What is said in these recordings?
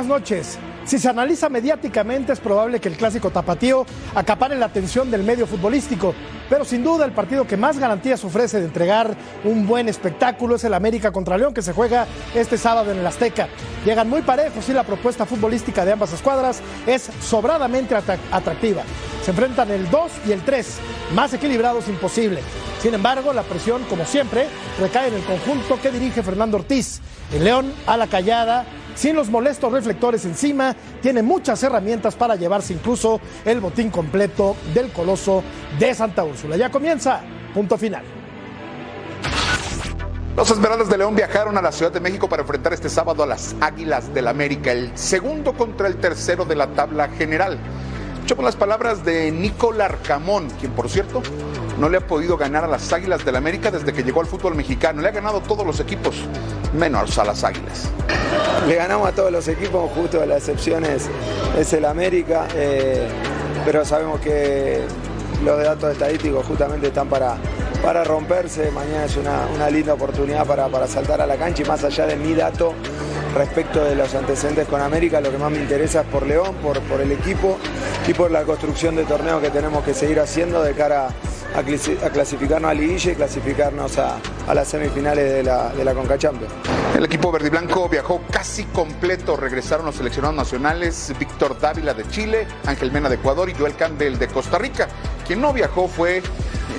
Buenas noches. Si se analiza mediáticamente es probable que el clásico tapatío acapare la atención del medio futbolístico, pero sin duda el partido que más garantías ofrece de entregar un buen espectáculo es el América contra León que se juega este sábado en el Azteca. Llegan muy parejos y la propuesta futbolística de ambas escuadras es sobradamente atractiva. Se enfrentan el 2 y el 3, más equilibrados imposible. Sin embargo, la presión, como siempre, recae en el conjunto que dirige Fernando Ortiz. El León a la callada sin los molestos reflectores encima, tiene muchas herramientas para llevarse incluso el botín completo del coloso de Santa Úrsula. Ya comienza, punto final. Los Esmeraldas de León viajaron a la Ciudad de México para enfrentar este sábado a las Águilas del América, el segundo contra el tercero de la tabla general. Escuchemos las palabras de Nico Larcamón, quien por cierto no le ha podido ganar a las Águilas del América desde que llegó al fútbol mexicano. Le ha ganado todos los equipos, menos a las Águilas. Le ganamos a todos los equipos, justo la excepción es, el América, eh, pero sabemos que los datos estadísticos justamente están para, para romperse. Mañana es una, linda oportunidad para, para saltar a la cancha y más allá de mi dato respecto de los antecedentes con América, lo que más me interesa es por León, por, por el equipo y por la construcción de torneo que tenemos que seguir haciendo de cara a, clasificarnos a Liguilla y clasificarnos a, las semifinales de la, de la Conca Champions. El equipo verde y blanco viajó casi completo. Regresaron los seleccionados nacionales Víctor Dávila de Chile, Ángel Mena de Ecuador y Joel Campbell de Costa Rica. Quien no viajó fue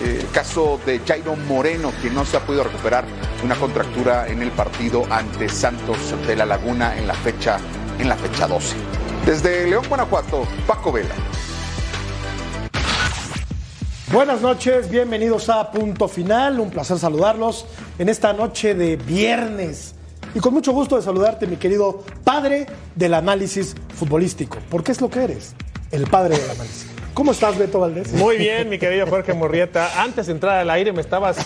el caso de Jairo Moreno, quien no se ha podido recuperar una contractura en el partido ante Santos de la Laguna en la fecha, en la fecha 12. Desde León, Guanajuato, Paco Vela. Buenas noches, bienvenidos a Punto Final. Un placer saludarlos en esta noche de viernes. Y con mucho gusto de saludarte, mi querido padre del análisis futbolístico. Porque es lo que eres, el padre del análisis. ¿Cómo estás, Beto Valdés? Muy bien, mi querido Jorge Morrieta. Antes de entrar al aire me estabas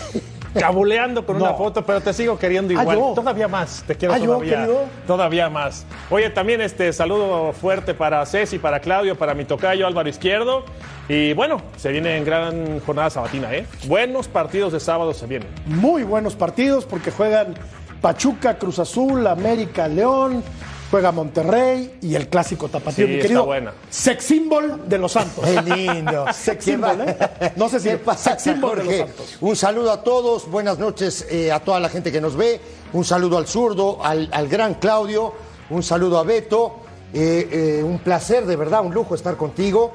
cabuleando con una foto, pero te sigo queriendo ah, igual. todavía más, te quiero ah, todavía, todavía más. Oye, también este saludo fuerte para Ceci, para Claudio, para mi tocayo Álvaro Izquierdo. Y bueno, se viene en gran jornada sabatina, ¿eh? Buenos partidos de sábado se vienen. Muy buenos partidos porque juegan Pachuca, Cruz Azul, América, León, juega Monterrey y el clásico tapatío, mi querido. buena. Sex symbol de los Santos. Qué lindo. sex symbol, ¿eh? No sé si sex symbol de los Santos. Un saludo a todos, buenas noches eh, a toda la gente que nos ve, un saludo al zurdo, al, gran Claudio, un saludo a Beto, eh, eh, un placer, de verdad, un lujo estar contigo.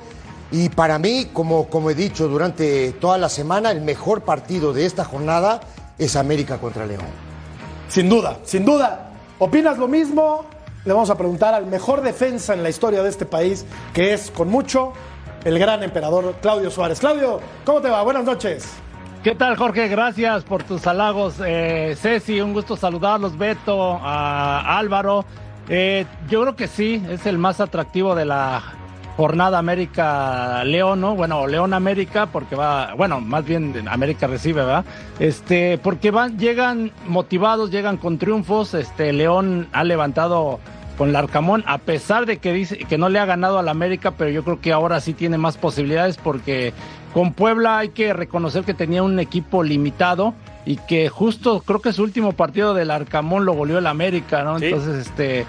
Y para mí, como, como he dicho durante toda la semana, el mejor partido de esta jornada es América contra León. Sin duda, sin duda. ¿Opinas lo mismo? Le vamos a preguntar al mejor defensa en la historia de este país, que es con mucho el gran emperador Claudio Suárez. Claudio, ¿cómo te va? Buenas noches. ¿Qué tal, Jorge? Gracias por tus halagos. Eh, Ceci, un gusto saludarlos. Beto, a Álvaro. Eh, yo creo que sí, es el más atractivo de la jornada América León, ¿no? Bueno, León América, porque va, bueno, más bien América recibe, ¿verdad? Este, porque van, llegan motivados, llegan con triunfos. Este, León ha levantado con Larcamón, a pesar de que dice que no le ha ganado al América, pero yo creo que ahora sí tiene más posibilidades porque con Puebla hay que reconocer que tenía un equipo limitado y que justo creo que su último partido del Arcamón lo goleó el América, ¿no? Entonces, este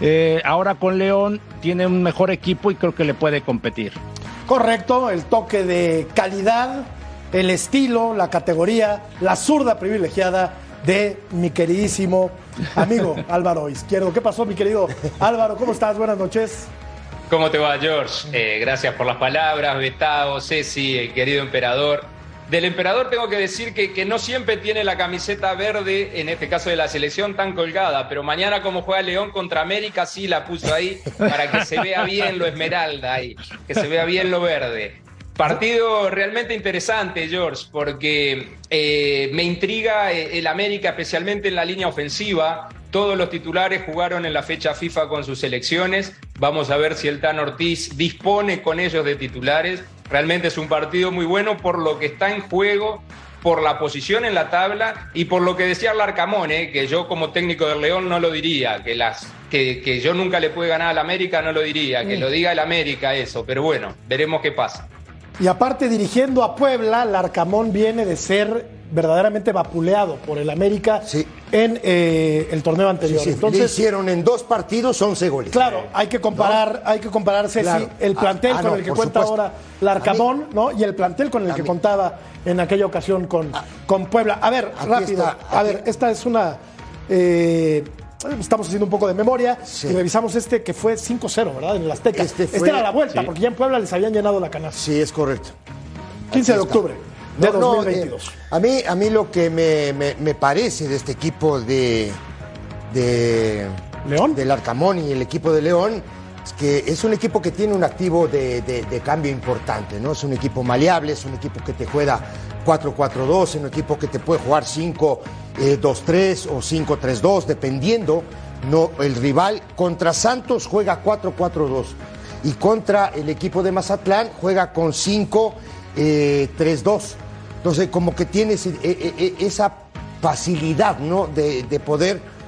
eh, ahora con León tiene un mejor equipo y creo que le puede competir. Correcto, el toque de calidad, el estilo, la categoría, la zurda privilegiada de mi queridísimo amigo Álvaro Izquierdo. ¿Qué pasó, mi querido Álvaro? ¿Cómo estás? Buenas noches. ¿Cómo te va, George? Eh, gracias por las palabras, Betao, Ceci, el querido emperador. Del emperador tengo que decir que, no siempre tiene la camiseta verde, en este caso de la selección, tan colgada, pero mañana como juega León contra América sí la puso ahí para que se vea bien lo esmeralda ahí, que se vea bien lo verde. Partido realmente interesante, George, porque eh, me intriga eh, el América, especialmente en la línea ofensiva. Todos los titulares jugaron en la fecha FIFA con sus selecciones. Vamos a ver si el Tan Ortiz dispone con ellos de titulares. Realmente es un partido muy bueno por lo que está en juego, por la posición en la tabla y por lo que decía Larcamón, ¿eh? que yo como técnico del León no lo diría, que, las, que, que yo nunca le pude ganar al América no lo diría, que lo diga el América eso, pero bueno, veremos qué pasa. Y aparte dirigiendo a Puebla, Larcamón viene de ser verdaderamente vapuleado por el América en eh, el torneo anterior. Entonces, Le hicieron en dos partidos 11 goles. Claro, hay que comparar, hay que comparar Ceci, el ah, plantel ah, con el que cuenta ahora Larcamón, ¿no? Y el plantel con el que contaba en aquella ocasión con, ah. con Puebla. A ver, rápido. a ver, esta es una. Eh, estamos haciendo un poco de memoria y revisamos este que fue 5-0, ¿verdad? En el Azteca. Este, este era la vuelta, porque ya en Puebla les habían llenado la canasta. Sí, es correcto. 15 de octubre de 2022. Eh, a, mí, a mí lo que me, parece de este equipo de, de León, del Arcamón y el equipo de León es que es un equipo que tiene un activo de, cambio importante, ¿no? Es un equipo maleable, es un equipo que te juega 4-4-2, es un equipo que te puede jugar 5-2-3 eh, o 5-3-2, dependiendo no el rival. Contra Santos juega 4-4-2 y contra el equipo de Mazatlán juega con 5 eh, 3-2. Entonces, como que tienes eh, eh, eh, esa facilidad ¿no? de, poder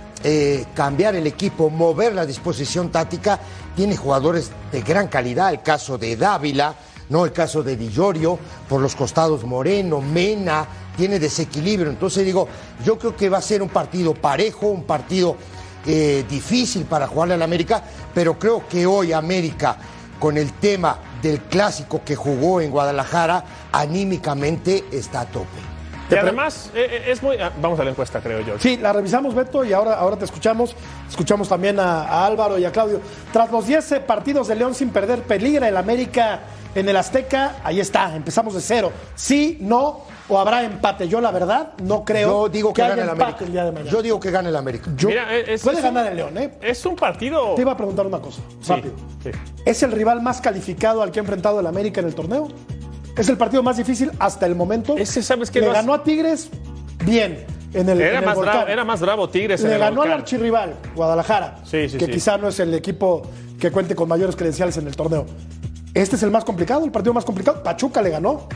cambiar el equipo, mover la disposición táctica. Tiene jugadores de gran calidad, el caso de Dávila, ¿no? el caso de Dillorio, por los costados Moreno, Mena, tiene desequilibrio. Entonces digo, yo creo que va a ser un partido parejo, un partido difícil para jugarle al América, pero creo que hoy América, con el tema del clásico que jugó en Guadalajara, anímicamente está a tope. Y además eh, eh, es muy... Ah, vamos a la encuesta, creo yo. Sí, la revisamos, Beto, y ahora, ahora te escuchamos. Escuchamos también a, Álvaro y a Claudio. Tras los 10 partidos de León sin perder, peligra el América en el Azteca. Ahí está, empezamos de cero. Sí, no, o habrá empate. Yo, la verdad, no creo Yo digo que, gane el América. El día de mañana. Yo digo que gane el América. puede ganar el León, ¿eh? Es un partido. Te iba a preguntar una cosa, rápido. ¿Es el rival más calificado al que ha enfrentado el América en el torneo? ¿Es el partido más difícil hasta el momento? Ese, ¿sabes qué? Le ganó a Tigres bien. En el, era, más bravo, era más bravo Tigres. Le ganó al archirrival, Guadalajara, sí, sí, que quizá no es el equipo que cuente con mayores credenciales en el torneo. Este es el más complicado, el partido más complicado. Pachuca le ganó.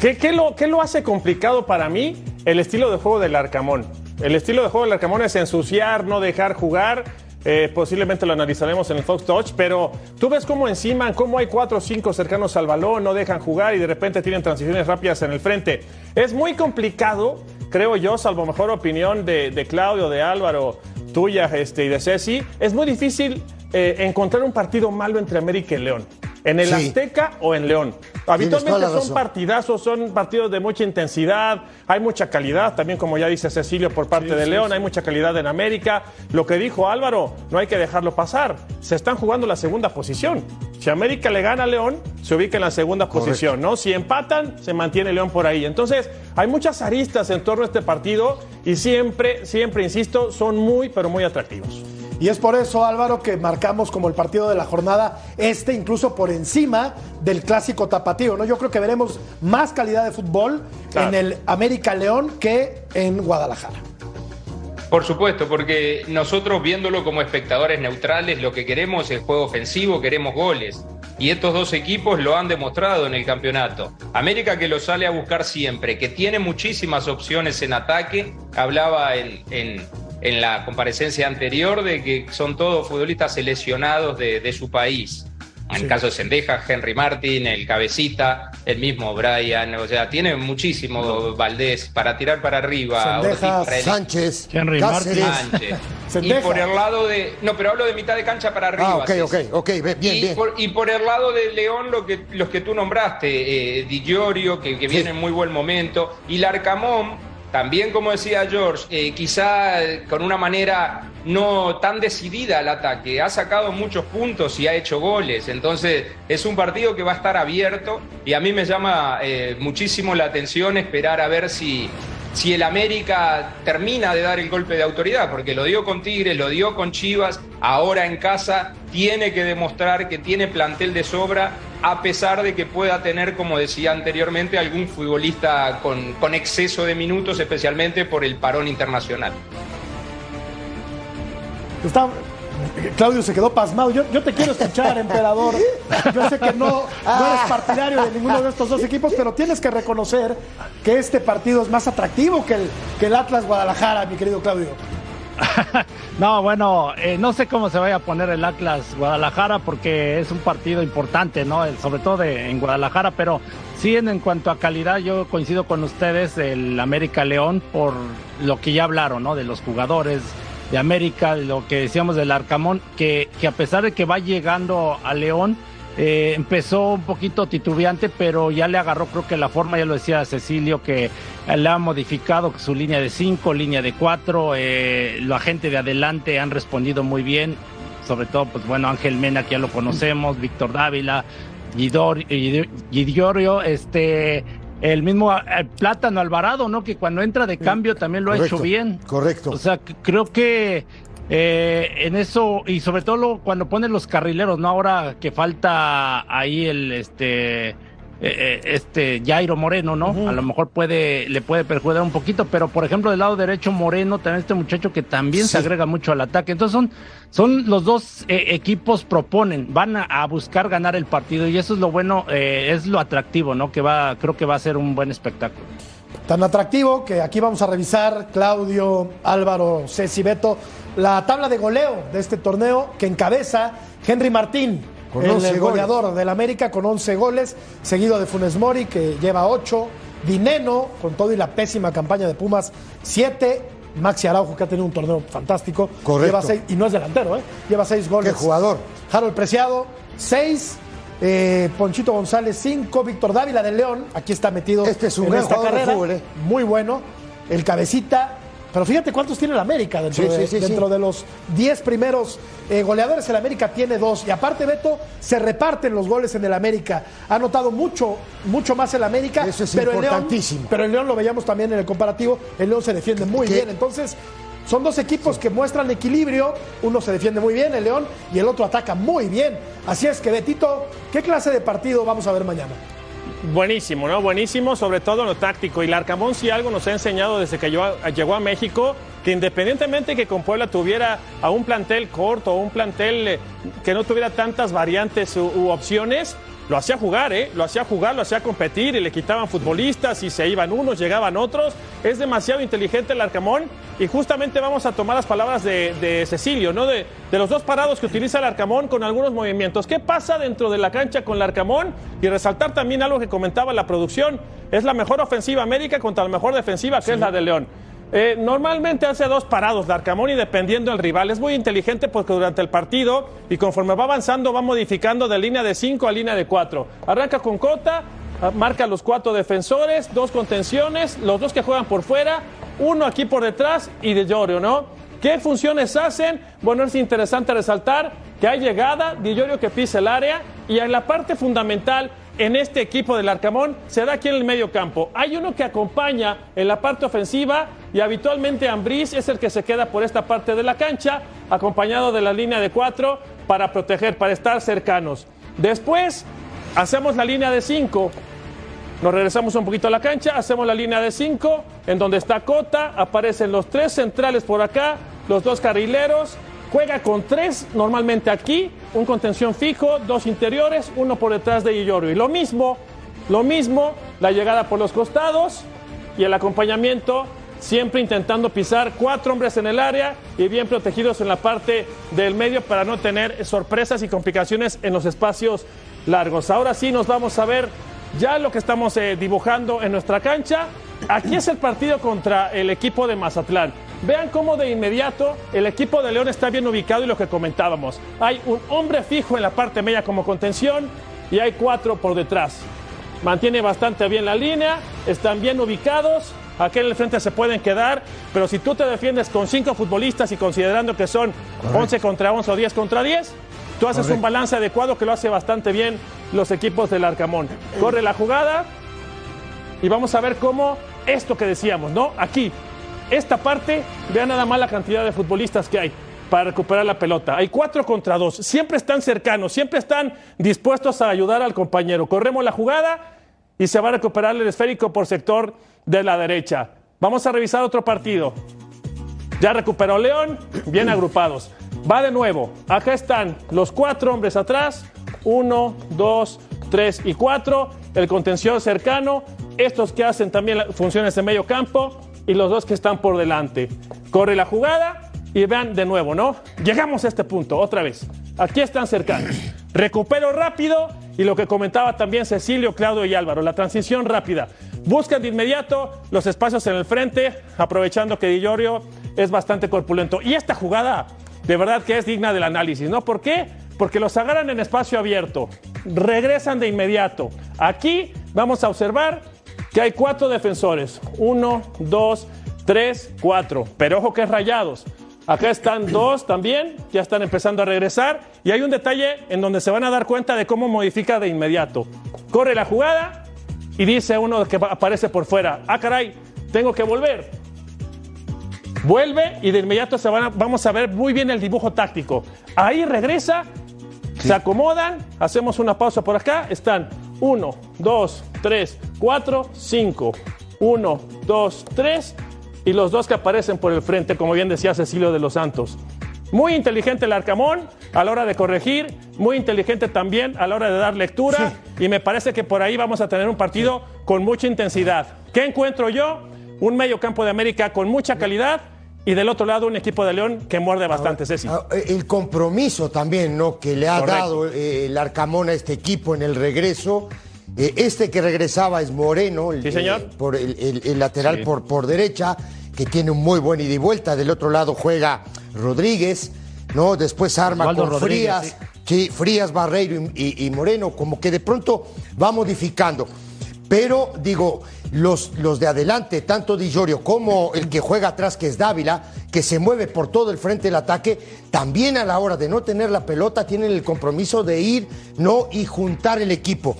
¿Qué, lo, ¿Qué lo hace complicado para mí? El estilo de juego del Arcamón. El estilo de juego del Arcamón es ensuciar, no dejar jugar. Eh, posiblemente lo analizaremos en el Fox Touch, pero tú ves cómo encima, cómo hay cuatro o cinco cercanos al balón, no dejan jugar y de repente tienen transiciones rápidas en el frente. Es muy complicado, creo yo, salvo mejor opinión de, Claudio, de Álvaro, tuya este, y de Ceci, es muy difícil eh, encontrar un partido malo entre América y León en el Azteca o en León. Habitualmente son partidazos, son partidos de mucha intensidad, hay mucha calidad, también como ya dice Cecilio por parte de León, hay mucha calidad en América. Lo que dijo Álvaro, no hay que dejarlo pasar. Se están jugando la segunda posición. Si América le gana a León, se ubica en la segunda posición, ¿no? Si empatan, se mantiene León por ahí. Entonces, hay muchas aristas en torno a este partido y siempre, siempre, insisto, son muy, pero muy atractivos. Y es por eso, Álvaro, que marcamos como el partido de la jornada este, incluso por encima del clásico tapatío. ¿no? Yo creo que veremos más calidad de fútbol en el América León que en Guadalajara. Por supuesto, porque nosotros viéndolo como espectadores neutrales, lo que queremos es juego ofensivo, queremos goles. Y estos dos equipos lo han demostrado en el campeonato. América que lo sale a buscar siempre, que tiene muchísimas opciones en ataque. Hablaba en, en la comparecencia anterior de que son todos futbolistas seleccionados de, su país. En el caso de Sendeja, Henry Martin, el Cabecita, el mismo Brian, o sea, tiene muchísimo Valdés para tirar para arriba. Sendeja, Sánchez, Henry Martin. y por el lado de. No, pero hablo de mitad de cancha para arriba. Ah, ok, ok, ok, bien, y bien. Por, y por el lado de León, lo que, los que tú nombraste, eh, Di Giorgio, que, viene en muy buen momento, y Larcamón también, como decía George, eh, quizá con una manera no tan decidida al ataque. Ha sacado muchos puntos y ha hecho goles. Entonces es un partido que va a estar abierto y a mí me llama eh, muchísimo la atención esperar a ver si, si el América termina de dar el golpe de autoridad, porque lo dio con Tigres, lo dio con Chivas, ahora en casa tiene que demostrar que tiene plantel de sobra a pesar de que pueda tener, como decía anteriormente, algún futbolista con, con exceso de minutos, especialmente por el parón internacional. Claudio se quedó pasmado. Yo, te quiero escuchar, emperador. Yo sé que no, no eres partidario de ninguno de estos dos equipos, pero tienes que reconocer que este partido es más atractivo que el, que el Atlas Guadalajara, mi querido Claudio. no, bueno, eh, no sé cómo se vaya a poner el Atlas Guadalajara porque es un partido importante, ¿no? Sobre todo en Guadalajara, pero sí en, cuanto a calidad yo coincido con ustedes, el América León, por lo que ya hablaron, ¿no? De los jugadores de América, lo que decíamos del Arcamón, que, que a pesar de que va llegando a León, eh, empezó un poquito titubeante, pero ya le agarró, creo que la forma, ya lo decía Cecilio, que le ha modificado su línea de 5, línea de 4. Eh, la gente de adelante han respondido muy bien, sobre todo, pues bueno, Ángel Mena, que ya lo conocemos, Víctor Dávila, Gidiorio, este. El mismo eh, Plátano Alvarado, ¿no? Que cuando entra de cambio también lo ha hecho bien. Correcto. O sea, creo que eh, en eso, y sobre todo cuando ponen los carrileros, ¿no? Ahora que falta ahí el este eh, eh, este Jairo Moreno, ¿no? A lo mejor puede, le puede perjudicar un poquito, pero por ejemplo del lado derecho Moreno, también este muchacho que también se agrega mucho al ataque. Entonces son, son los dos equipos proponen, van a, buscar ganar el partido y eso es lo bueno, es lo atractivo, ¿no? Que va, creo que va a ser un buen espectáculo. Tan atractivo que aquí vamos a revisar, Claudio, Álvaro, Ceci, Beto, la tabla de goleo de este torneo que encabeza Henry Martín, el, goleador del América con 11 goles, seguido de Funes Mori que lleva 8, Dineno con todo y la pésima campaña de Pumas 7, Maxi Araujo que ha tenido un torneo fantástico, lleva seis, y no es delantero, ¿eh? lleva 6 goles. ¿Qué jugador? Harold Preciado 6, eh, Ponchito González 5, Víctor Dávila del León, aquí está metido este es un en esta carrera, ¿eh? muy bueno, el cabecita pero fíjate cuántos tiene el América dentro, de, dentro de, los 10 primeros eh, goleadores. El América tiene dos. Y aparte, Beto, se reparten los goles en el América. Ha notado mucho, mucho más el América. Eso es pero importantísimo. El León, pero el León lo veíamos también en el comparativo. El León se defiende muy bien. Entonces, son dos equipos que muestran equilibrio. Uno se defiende muy bien, el León, y el otro ataca muy bien. Así es que, Betito, ¿qué clase de partido vamos a ver mañana? Buenísimo, ¿no? Buenísimo, sobre todo en lo táctico. Y Larcamón si algo nos ha enseñado desde que llegó a México, que independientemente que con Puebla tuviera a un plantel corto, un plantel eh, que no tuviera tantas variantes u opciones, lo hacía jugar, ¿eh? Lo hacía jugar, lo hacía competir y le quitaban futbolistas y se iban unos, llegaban otros. Es demasiado inteligente el Arcamón y justamente vamos a tomar las palabras de, Cecilio, ¿no? De, de, los dos parados que utiliza el Arcamón con algunos movimientos. ¿Qué pasa dentro de la cancha con el Arcamón? Y resaltar también algo que comentaba la producción. Es la mejor ofensiva América contra la mejor defensiva, que es la de León. Eh, normalmente hace dos parados Darcamón y dependiendo del rival. Es muy inteligente porque durante el partido y conforme va avanzando va modificando de línea de 5 a línea de 4. Arranca con Cota, ah, marca los cuatro defensores, dos contenciones, los dos que juegan por fuera, uno aquí por detrás y de Llorio, ¿no? ¿Qué funciones hacen? Bueno, es interesante resaltar que hay llegada, Di Llorio que pisa el área y en la parte fundamental en este equipo del Arcamón se da aquí en el medio campo. Hay uno que acompaña en la parte ofensiva y habitualmente Ambriz es el que se queda por esta parte de la cancha, acompañado de la línea de cuatro para proteger, para estar cercanos. Después hacemos la línea de cinco. Nos regresamos un poquito a la cancha, hacemos la línea de cinco, en donde está Cota, aparecen los tres centrales por acá, los dos carrileros, Juega con tres normalmente aquí, un contención fijo, dos interiores, uno por detrás de Illorio. Y lo mismo, lo mismo, la llegada por los costados y el acompañamiento, siempre intentando pisar cuatro hombres en el área y bien protegidos en la parte del medio para no tener sorpresas y complicaciones en los espacios largos. Ahora sí nos vamos a ver ya lo que estamos eh, dibujando en nuestra cancha. Aquí es el partido contra el equipo de Mazatlán. Vean cómo de inmediato el equipo de León está bien ubicado y lo que comentábamos. Hay un hombre fijo en la parte media como contención y hay cuatro por detrás. Mantiene bastante bien la línea, están bien ubicados. Aquí en el frente se pueden quedar, pero si tú te defiendes con cinco futbolistas y considerando que son 11 contra 11 o 10 contra 10, tú haces un balance adecuado que lo hace bastante bien los equipos del Arcamón. Corre la jugada y vamos a ver cómo esto que decíamos, ¿no? Aquí esta parte, vean nada más la cantidad de futbolistas que hay para recuperar la pelota. Hay cuatro contra dos. Siempre están cercanos, siempre están dispuestos a ayudar al compañero. Corremos la jugada y se va a recuperar el esférico por sector de la derecha. Vamos a revisar otro partido. Ya recuperó León, bien agrupados. Va de nuevo. Acá están los cuatro hombres atrás. Uno, dos, tres y cuatro. El contención cercano. Estos que hacen también funciones de medio campo y los dos que están por delante. Corre la jugada y vean de nuevo, ¿no? Llegamos a este punto, otra vez. Aquí están cercanos. Recupero rápido y lo que comentaba también Cecilio, Claudio y Álvaro, la transición rápida. Buscan de inmediato los espacios en el frente, aprovechando que Di es bastante corpulento. Y esta jugada, de verdad que es digna del análisis, ¿no? ¿Por qué? Porque los agarran en espacio abierto, regresan de inmediato. Aquí vamos a observar que hay cuatro defensores. Uno, dos, tres, cuatro. Pero ojo que es rayados. Acá están dos también, ya están empezando a regresar. Y hay un detalle en donde se van a dar cuenta de cómo modifica de inmediato. Corre la jugada y dice uno que aparece por fuera, ah caray, tengo que volver. Vuelve y de inmediato se van vamos a ver muy bien el dibujo táctico. Ahí regresa, se acomodan, hacemos una pausa por acá, están 1, 2, 3, 4, 5. 1, 2, 3 y los dos que aparecen por el frente, como bien decía Cecilio de los Santos. Muy inteligente el Arcamón a la hora de corregir, muy inteligente también a la hora de dar lectura y me parece que por ahí vamos a tener un partido con mucha intensidad. ¿Qué encuentro yo? Un medio campo de América con mucha calidad y del otro lado un equipo de León que muerde bastante, Ceci. El compromiso también, ¿no? Que le ha dado eh, el Arcamón a este equipo en el regreso. Eh, este que regresaba es Moreno, el, señor. por el, lateral por, por derecha, que tiene un muy buen ida y vuelta. Del otro lado juega Rodríguez, ¿no? Después arma con Frías, sí. Frías, Barreiro y, Moreno, como que de pronto va modificando. Pero digo, los, los de adelante, tanto Di como el que juega atrás, que es Dávila, que se mueve por todo el frente del ataque, también a la hora de no tener la pelota tienen el compromiso de ir, no y juntar el equipo.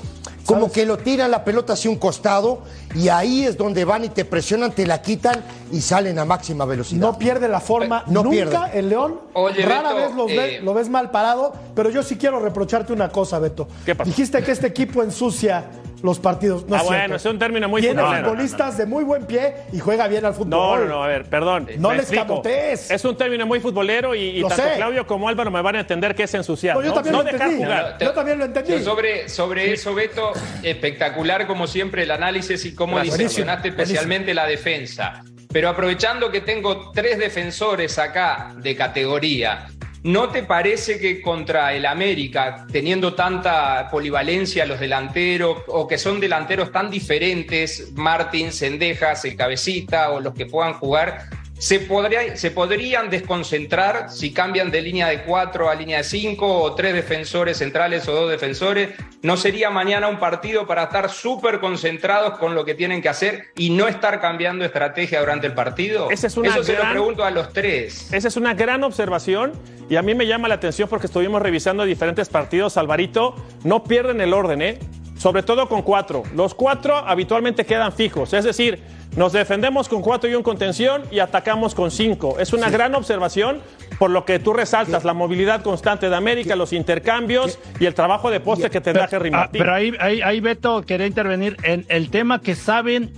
Como que lo tiran la pelota hacia un costado y ahí es donde van y te presionan, te la quitan y salen a máxima velocidad. No pierde la forma no nunca pierde. el León. rara vez eh, lo, ves mal parado, pero yo sí quiero reprocharte una cosa, Beto. ¿Qué pasa? Dijiste que este equipo ensucia los partidos. No ah, bueno, es un término muy Tiene futbolistas de muy buen pie y juega bien al fútbol. No, no, no, a ver, perdón. No les camotes. Es un término muy futbolero y, tanto Claudio como Álvaro me van a entender que es ensuciar. No, yo también lo dejar jugar. yo también lo entendí. Sobre, sobre eso, Beto, espectacular como siempre el análisis y cómo diseccionaste especialmente la defensa. Pero aprovechando que tengo tres defensores acá de categoría ¿No te parece que contra el América, teniendo tanta polivalencia los delanteros, o que son delanteros tan diferentes, Martín, Sendejas, el Cabecita, o los que puedan jugar, se, podría, se podrían desconcentrar si cambian de línea de cuatro a línea de cinco o tres defensores centrales o dos defensores. ¿No sería mañana un partido para estar súper concentrados con lo que tienen que hacer y no estar cambiando estrategia durante el partido? Esa es una Eso se lo pregunto a los tres. Esa es una gran observación y a mí me llama la atención porque estuvimos revisando diferentes partidos. Alvarito, no pierden el orden, ¿eh? Sobre todo con cuatro. Los cuatro habitualmente quedan fijos, es decir, nos defendemos con cuatro y un contención y atacamos con cinco. Es una gran observación por lo que tú resaltas, la movilidad constante de América, los intercambios y el trabajo de poste que tendrá Henry ah, Martín. pero ahí, ahí, Beto quería intervenir en el tema que saben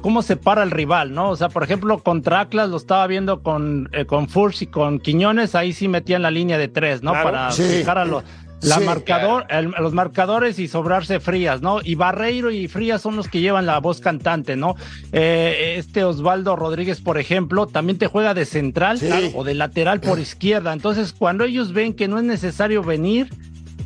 cómo se para el rival, ¿no? O sea, por ejemplo, contra Atlas lo estaba viendo con, eh, con Furs y con Quiñones, ahí sí metían la línea de tres, ¿no? Para fijar a los la marcador, los marcadores y sobrarse Frías, ¿no? Y Barreiro y Frías son los que llevan la voz cantante, ¿no? Eh, este Osvaldo Rodríguez, por ejemplo, también te juega de central o de lateral por izquierda. Entonces, cuando ellos ven que no es necesario venir,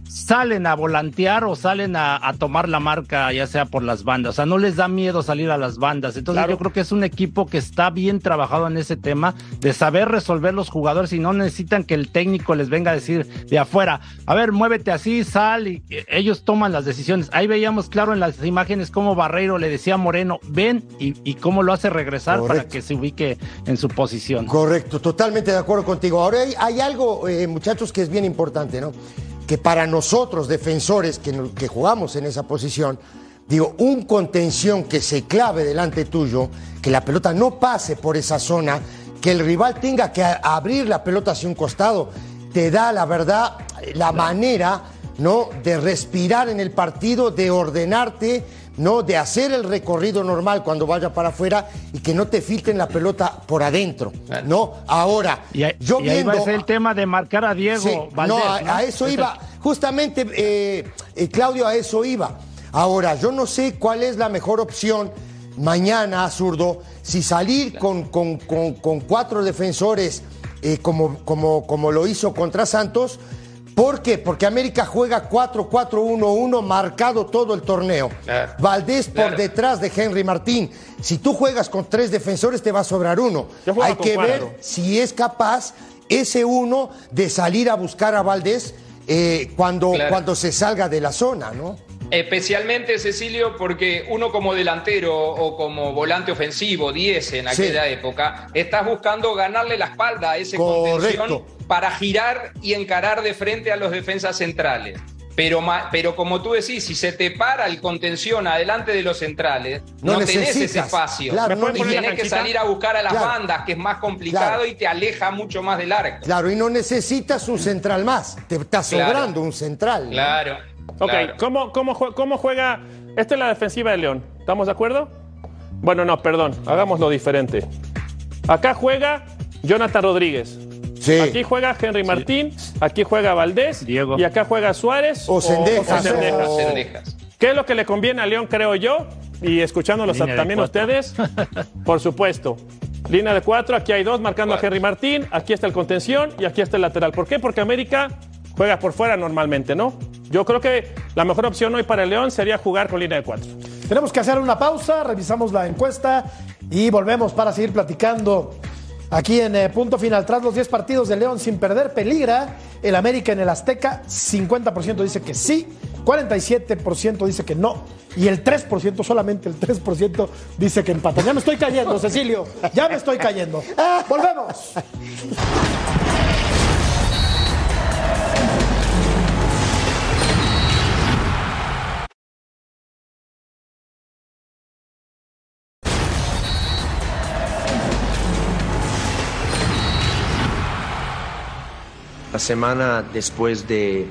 salen a volantear o salen a, tomar la marca, ya sea por las bandas. O sea, no les da miedo salir a las bandas. Entonces, yo creo que es un equipo que está bien trabajado en ese tema de saber resolver los jugadores y no necesitan que el técnico les venga a decir de afuera, a ver, muévete así, sal, y ellos toman las decisiones. Ahí veíamos claro en las imágenes cómo Barreiro le decía a Moreno, ven, y, cómo lo hace regresar para que se ubique en su posición. Correcto, totalmente de acuerdo contigo. Ahora hay, algo, eh, muchachos, que es bien importante, ¿no? Que para nosotros, defensores que, jugamos en esa posición, digo, un contención que se clave delante tuyo, que la pelota no pase por esa zona, que el rival tenga que abrir la pelota hacia un costado, te da la verdad, la manera, ¿no? De respirar en el partido, de ordenarte, ¿no? De hacer el recorrido normal cuando vaya para afuera y que no te filtren la pelota por adentro, ¿no? Ahora, y, yo ahí va a ser el tema de marcar a Diego no, a, eso iba, justamente, eh, eh, Claudio, a eso iba. Ahora, yo no sé cuál es la mejor opción mañana, zurdo, si salir con, con, con, cuatro defensores eh, como, como, como lo hizo contra Santos. ¿Por qué? Porque América juega 4-4-1-1 marcado todo el torneo. Valdés por detrás de Henry Martín. Si tú juegas con tres defensores te va a sobrar uno. Hay que ver si es capaz ese uno de salir a buscar a Valdés eh, cuando, cuando se salga de la zona, ¿no? Especialmente, Cecilio, porque uno como delantero o como volante ofensivo, 10 en aquella época, estás buscando ganarle la espalda a ese contención para girar y encarar de frente a los defensas centrales. Pero, pero como tú decís, si se te para el contención adelante de los centrales, no, tenés ese espacio. y tienes que salir a buscar a las bandas, que es más complicado y te aleja mucho más del arco. Claro, y no necesitas un central más. Te está sobrando un central. Claro. Ok, ¿Cómo, cómo, juega? Esta es la defensiva de León. ¿Estamos de acuerdo? Bueno, no, perdón. Hagámoslo diferente. Acá juega Jonathan Rodríguez. Sí. Aquí juega Henry Martín, aquí juega Valdés Diego. y acá juega Suárez o, Sendejas. ¿Qué es lo que le conviene a León, creo yo? Y escuchándolos también ustedes, por supuesto. Línea de cuatro, aquí hay dos marcando a Henry Martín, aquí está el contención y aquí está el lateral. ¿Por qué? Porque América juega por fuera normalmente, ¿no? Yo creo que la mejor opción hoy para el León sería jugar con línea de cuatro. Tenemos que hacer una pausa, revisamos la encuesta y volvemos para seguir platicando. Aquí en eh, punto final, tras los 10 partidos de León sin perder, peligra el América en el Azteca. 50% dice que sí, 47% dice que no. Y el 3%, solamente el 3% dice que empata. Ya me estoy cayendo, Cecilio. Ya me estoy cayendo. Volvemos. La semana después de,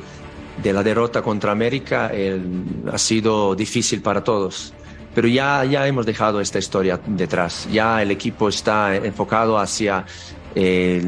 la derrota contra América ha sido difícil para todos, pero ya, ya hemos dejado esta historia detrás. Ya el equipo está enfocado hacia eh,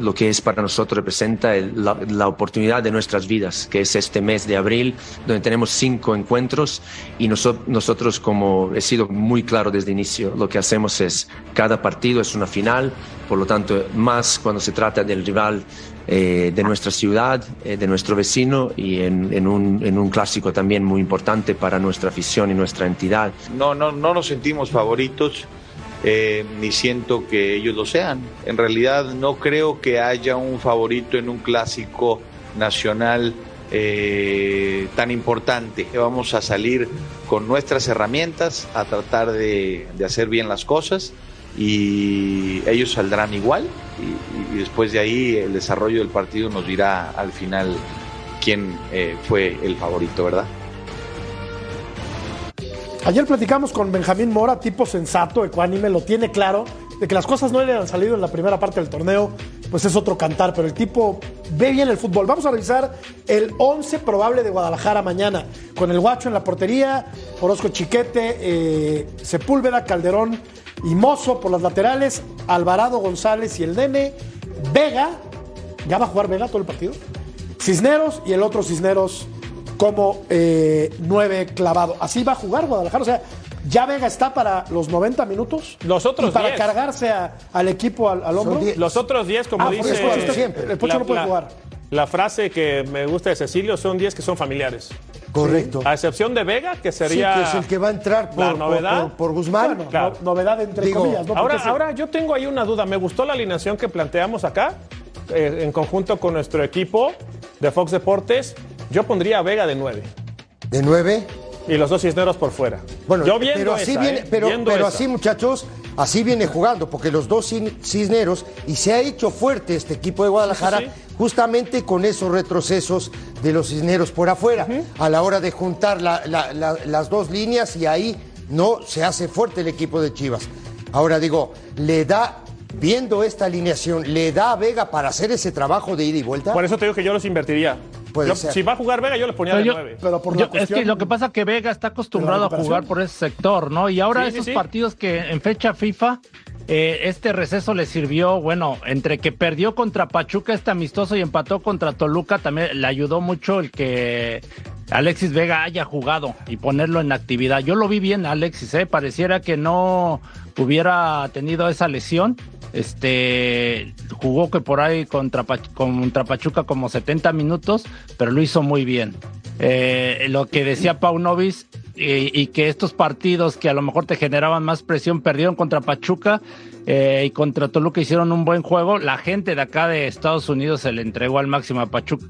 lo que es para nosotros representa la, oportunidad de nuestras vidas, que es este mes de abril, donde tenemos cinco encuentros y nosotros, como he sido muy claro desde el inicio, lo que hacemos es, cada partido es una final, por lo tanto, más cuando se trata del rival eh, de nuestra ciudad, eh, de nuestro vecino y en, un, clásico también muy importante para nuestra afición y nuestra entidad. No, no, no nos sentimos favoritos. Eh, ni siento que ellos lo sean. En realidad no creo que haya un favorito en un clásico nacional tan importante. Vamos a salir con nuestras herramientas a tratar de hacer bien las cosas y ellos saldrán igual y, después de ahí el desarrollo del partido nos dirá al final quién eh, fue el favorito, ¿verdad? Ayer platicamos con Benjamín Mora, tipo sensato, ecuánime, lo tiene claro, de que las cosas no le han salido en la primera parte del torneo, pues es otro cantar, pero el tipo ve bien el fútbol. Vamos a revisar el 11 probable de Guadalajara mañana, con el Guacho en la portería, Orozco Chiquete, eh, Sepúlveda, Calderón, y Mozo por las laterales, Alvarado González y el Dene, Vega, ya va a jugar Vega todo el partido, Cisneros y el otro Cisneros como eh, nueve clavado. Así va a jugar Guadalajara, o sea, ya Vega está para los 90 minutos. Los otros y para cargarse al equipo al, hombro. Los otros 10, como ah, dice. siempre. El Pocho no puede jugar. La frase que me gusta de Cecilio son 10 que son familiares. Correcto. A excepción de Vega, que sería. Sí, que es el que va a entrar por, novedad. por, Guzmán. novedad entre comillas. ahora, ahora yo tengo ahí una duda. Me gustó la alineación que planteamos acá, eh, en conjunto con nuestro equipo de Fox Deportes. Yo pondría a Vega de 9. ¿De 9? Y los dos cisneros por fuera. Bueno, yo viendo pero así viene, ¿eh? pero, pero así, muchachos, así viene jugando, porque los dos cisneros, y se ha hecho fuerte este equipo de Guadalajara, justamente con esos retrocesos de los cisneros por afuera, a la hora de juntar las dos líneas y ahí no se hace fuerte el equipo de Chivas. Ahora digo, le da viendo esta alineación, ¿le da a Vega para hacer ese trabajo de ida y vuelta? Por eso te digo que yo los invertiría. Si va a jugar Vega, yo le ponía de nueve. Pero por Es que lo que pasa es que Vega está acostumbrado a jugar por ese sector, ¿no? Y ahora esos partidos que en fecha FIFA eh, este receso le sirvió, bueno, entre que perdió contra Pachuca este amistoso y empató contra Toluca, también le ayudó mucho el que Alexis Vega haya jugado y ponerlo en actividad. Yo lo vi bien, Alexis, ¿eh? pareciera que no hubiera tenido esa lesión este jugó que por ahí contra, contra Pachuca como 70 minutos, pero lo hizo muy bien. Eh, lo que decía Paunovis y, y, que estos partidos que a lo mejor te generaban más presión perdieron contra Pachuca eh, y contra Toluca hicieron un buen juego. La gente de acá de Estados Unidos se le entregó al máximo a, Pachuca,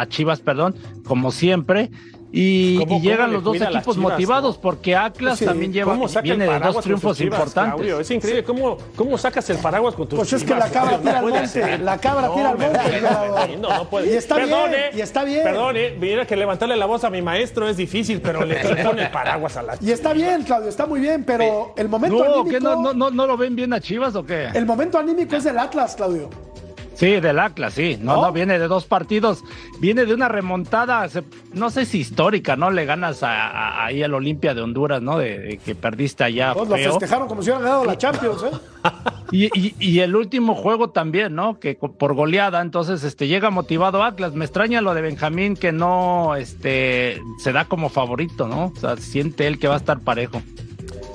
a Chivas, perdón, como siempre. Y, llegan los dos equipos motivados, porque Atlas también lleva, viene de dos triunfos importantes. Es increíble cómo, cómo sacas el paraguas con tus Pues es que la cabra tira al monte, la cabra tira al monte. No, no puede. Y está Perdone, bien, y está bien. Perdone, mira que levantarle la voz a mi maestro es difícil, pero le pone el paraguas a la Y está bien, Claudio, está muy bien, pero el momento no, anímico... ¿qué, no, no, no, ¿No lo ven bien a Chivas o qué? El momento anímico es del Atlas, Claudio. Sí, del Atlas, sí. No, no, viene de dos partidos. Viene de una remontada, no sé si histórica, ¿no? Le ganas a, ahí al Olimpia de Honduras, ¿no? De, que perdiste allá. Todos lo festejaron como si hubieran ganado la Champions, ¿eh? y, y, y, el último juego también, ¿no? Que por goleada, entonces este llega motivado Atlas. Me extraña lo de Benjamín que no este se da como favorito, ¿no? O sea, siente él que va a estar parejo.